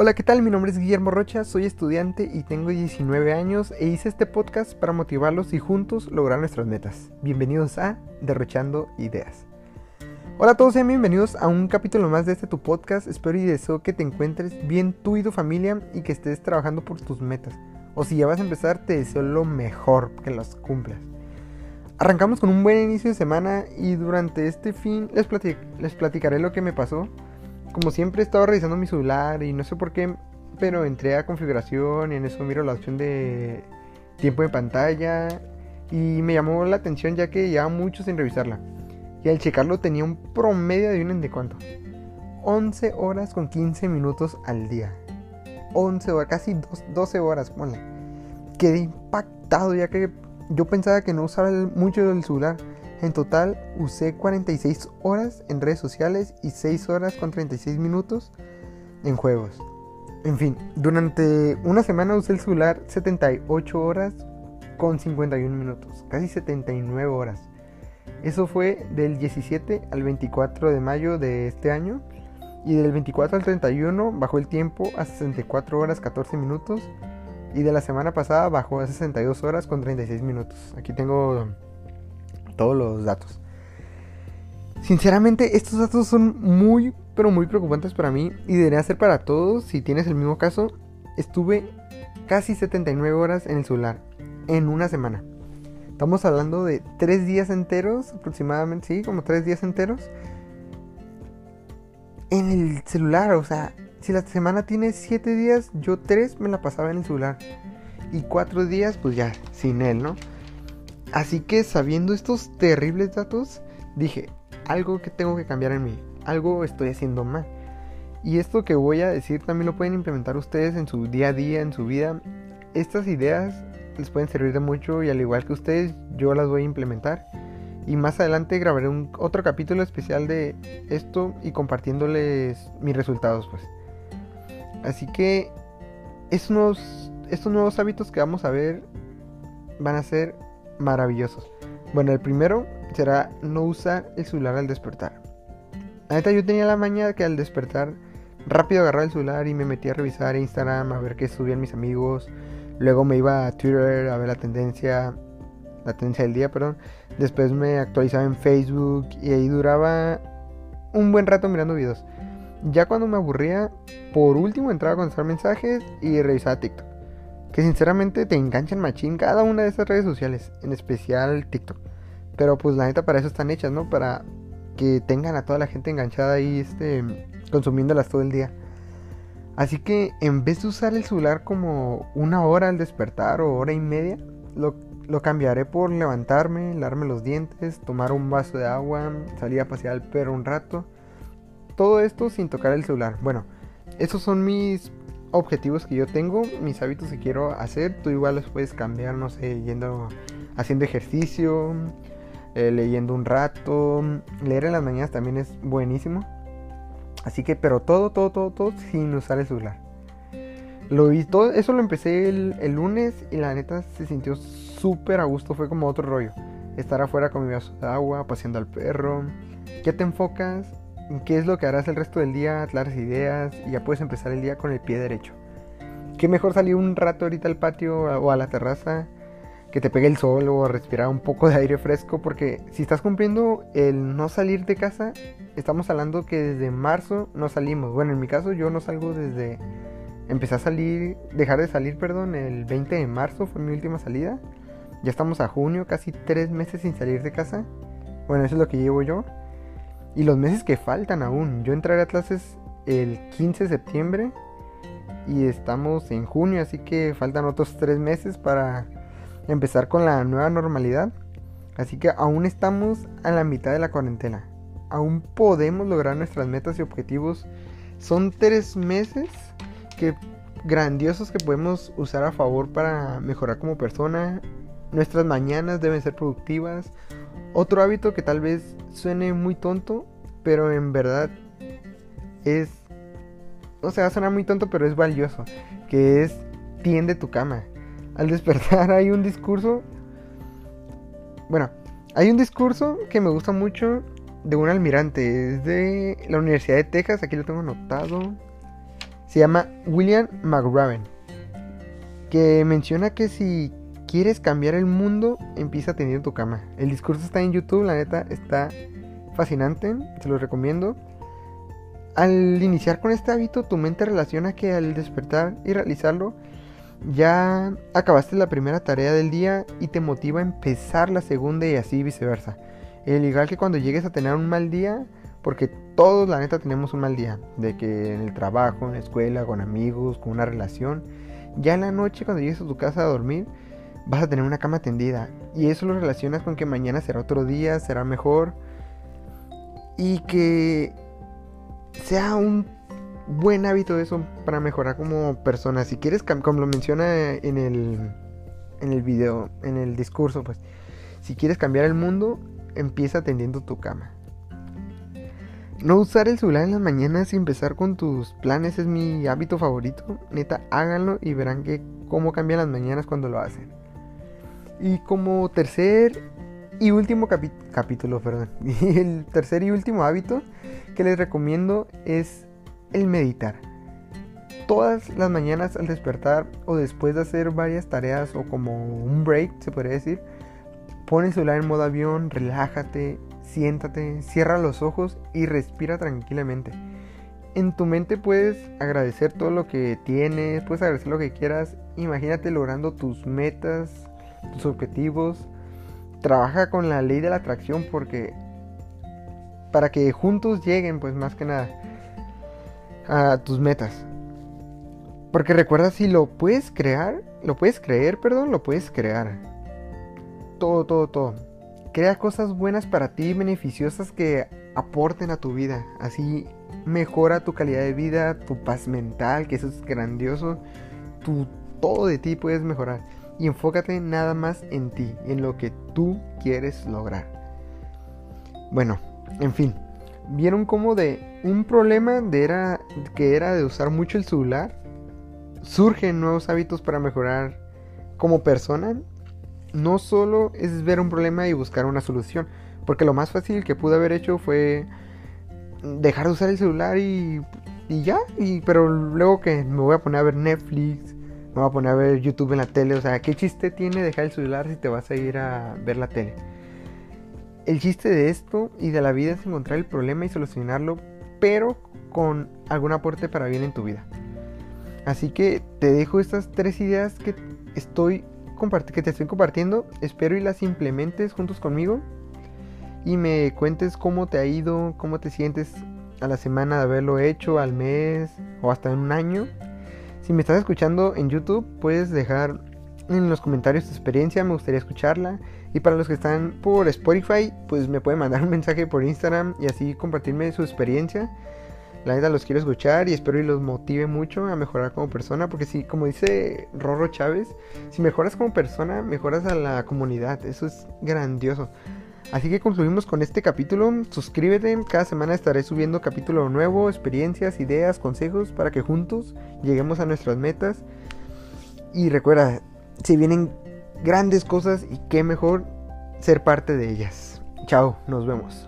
Hola, ¿qué tal? Mi nombre es Guillermo Rocha, soy estudiante y tengo 19 años e hice este podcast para motivarlos y juntos lograr nuestras metas. Bienvenidos a Derrochando Ideas. Hola a todos, sean bienvenidos a un capítulo más de este tu podcast. Espero y deseo que te encuentres bien tú y tu familia y que estés trabajando por tus metas. O si ya vas a empezar, te deseo lo mejor, que las cumplas. Arrancamos con un buen inicio de semana y durante este fin les, les platicaré lo que me pasó. Como siempre he estado revisando mi celular y no sé por qué, pero entré a configuración y en eso miro la opción de tiempo de pantalla y me llamó la atención ya que llevaba mucho sin revisarla. Y al checarlo tenía un promedio de un de cuánto? 11 horas con 15 minutos al día. 11 horas, casi 12 horas, ponle. Quedé impactado ya que yo pensaba que no usaba mucho el celular. En total usé 46 horas en redes sociales y 6 horas con 36 minutos en juegos. En fin, durante una semana usé el celular 78 horas con 51 minutos, casi 79 horas. Eso fue del 17 al 24 de mayo de este año y del 24 al 31 bajó el tiempo a 64 horas 14 minutos y de la semana pasada bajó a 62 horas con 36 minutos. Aquí tengo todos los datos. Sinceramente, estos datos son muy, pero muy preocupantes para mí y deberían ser para todos. Si tienes el mismo caso, estuve casi 79 horas en el celular en una semana. Estamos hablando de 3 días enteros, aproximadamente, sí, como 3 días enteros. En el celular, o sea, si la semana tiene 7 días, yo 3 me la pasaba en el celular. Y 4 días, pues ya, sin él, ¿no? Así que sabiendo estos terribles datos, dije, algo que tengo que cambiar en mí, algo estoy haciendo mal. Y esto que voy a decir también lo pueden implementar ustedes en su día a día, en su vida. Estas ideas les pueden servir de mucho y al igual que ustedes, yo las voy a implementar. Y más adelante grabaré un, otro capítulo especial de esto y compartiéndoles mis resultados, pues. Así que estos estos nuevos hábitos que vamos a ver van a ser maravillosos. Bueno, el primero será no usar el celular al despertar. La neta, yo tenía la mañana que al despertar rápido agarraba el celular y me metía a revisar Instagram, a ver qué subían mis amigos. Luego me iba a Twitter a ver la tendencia, la tendencia del día, perdón. Después me actualizaba en Facebook y ahí duraba un buen rato mirando videos. Ya cuando me aburría, por último entraba a contestar mensajes y revisaba TikTok. Que sinceramente te enganchan machín cada una de esas redes sociales, en especial TikTok. Pero pues la neta para eso están hechas, ¿no? Para que tengan a toda la gente enganchada ahí, este, consumiéndolas todo el día. Así que en vez de usar el celular como una hora al despertar o hora y media, lo, lo cambiaré por levantarme, lavarme los dientes, tomar un vaso de agua, salir a pasear al perro un rato. Todo esto sin tocar el celular. Bueno, esos son mis objetivos que yo tengo, mis hábitos que quiero hacer, tú igual los puedes cambiar, no sé, yendo, haciendo ejercicio, eh, leyendo un rato, leer en las mañanas también es buenísimo. Así que, pero todo, todo, todo, todo sin usar el celular. Lo vi, todo eso lo empecé el, el lunes y la neta se sintió súper a gusto, fue como otro rollo. Estar afuera con mi vaso de agua, paseando al perro. ¿Qué te enfocas? Qué es lo que harás el resto del día, claras ideas y ya puedes empezar el día con el pie derecho. Qué mejor salir un rato ahorita al patio o a la terraza, que te pegue el sol o respirar un poco de aire fresco, porque si estás cumpliendo el no salir de casa, estamos hablando que desde marzo no salimos. Bueno, en mi caso yo no salgo desde... Empecé a salir, dejar de salir, perdón, el 20 de marzo fue mi última salida. Ya estamos a junio, casi tres meses sin salir de casa. Bueno, eso es lo que llevo yo. Y los meses que faltan aún. Yo entraré a clases el 15 de septiembre y estamos en junio, así que faltan otros tres meses para empezar con la nueva normalidad. Así que aún estamos a la mitad de la cuarentena. Aún podemos lograr nuestras metas y objetivos. Son tres meses que grandiosos que podemos usar a favor para mejorar como persona. Nuestras mañanas deben ser productivas. Otro hábito que tal vez suene muy tonto, pero en verdad es... O sea, va a sonar muy tonto, pero es valioso. Que es tiende tu cama. Al despertar hay un discurso... Bueno, hay un discurso que me gusta mucho de un almirante. Es de la Universidad de Texas, aquí lo tengo anotado. Se llama William McRaven. Que menciona que si quieres cambiar el mundo, empieza teniendo tu cama. El discurso está en YouTube, la neta está fascinante, se lo recomiendo. Al iniciar con este hábito, tu mente relaciona que al despertar y realizarlo, ya acabaste la primera tarea del día y te motiva a empezar la segunda y así viceversa. El igual que cuando llegues a tener un mal día, porque todos la neta tenemos un mal día, de que en el trabajo, en la escuela, con amigos, con una relación, ya en la noche cuando llegues a tu casa a dormir, vas a tener una cama tendida y eso lo relacionas con que mañana será otro día, será mejor y que sea un buen hábito eso para mejorar como persona. Si quieres, como lo menciona en el, en el video, en el discurso, pues, si quieres cambiar el mundo, empieza atendiendo tu cama. No usar el celular en las mañanas y empezar con tus planes es mi hábito favorito. Neta, háganlo y verán que cómo cambian las mañanas cuando lo hacen. Y como tercer y último capítulo, perdón. Y el tercer y último hábito que les recomiendo es el meditar. Todas las mañanas al despertar o después de hacer varias tareas o como un break, se podría decir, pon el celular en modo avión, relájate, siéntate, cierra los ojos y respira tranquilamente. En tu mente puedes agradecer todo lo que tienes, puedes agradecer lo que quieras. Imagínate logrando tus metas, tus objetivos. Trabaja con la ley de la atracción porque para que juntos lleguen, pues más que nada a tus metas. Porque recuerda, si lo puedes crear, lo puedes creer, perdón, lo puedes crear. Todo, todo, todo. Crea cosas buenas para ti, beneficiosas que aporten a tu vida. Así mejora tu calidad de vida, tu paz mental, que eso es grandioso. Tu, todo de ti puedes mejorar. Y enfócate nada más en ti, en lo que tú quieres lograr. Bueno, en fin. Vieron cómo de un problema de era, que era de usar mucho el celular, surgen nuevos hábitos para mejorar como persona. No solo es ver un problema y buscar una solución, porque lo más fácil que pude haber hecho fue dejar de usar el celular y, y ya, y, pero luego que me voy a poner a ver Netflix, me voy a poner a ver YouTube en la tele, o sea, ¿qué chiste tiene dejar el celular si te vas a ir a ver la tele? El chiste de esto y de la vida es encontrar el problema y solucionarlo, pero con algún aporte para bien en tu vida. Así que te dejo estas tres ideas que estoy que te estoy compartiendo. Espero y las implementes juntos conmigo y me cuentes cómo te ha ido, cómo te sientes a la semana de haberlo hecho, al mes o hasta en un año. Si me estás escuchando en YouTube, puedes dejar en los comentarios tu experiencia, me gustaría escucharla. Y para los que están por Spotify, pues me pueden mandar un mensaje por Instagram y así compartirme su experiencia. La neta los quiero escuchar y espero y los motive mucho a mejorar como persona. Porque si, como dice Rorro Chávez, si mejoras como persona, mejoras a la comunidad. Eso es grandioso. Así que concluimos con este capítulo. Suscríbete, cada semana estaré subiendo capítulo nuevo, experiencias, ideas, consejos para que juntos lleguemos a nuestras metas. Y recuerda, se vienen grandes cosas y qué mejor ser parte de ellas. Chao, nos vemos.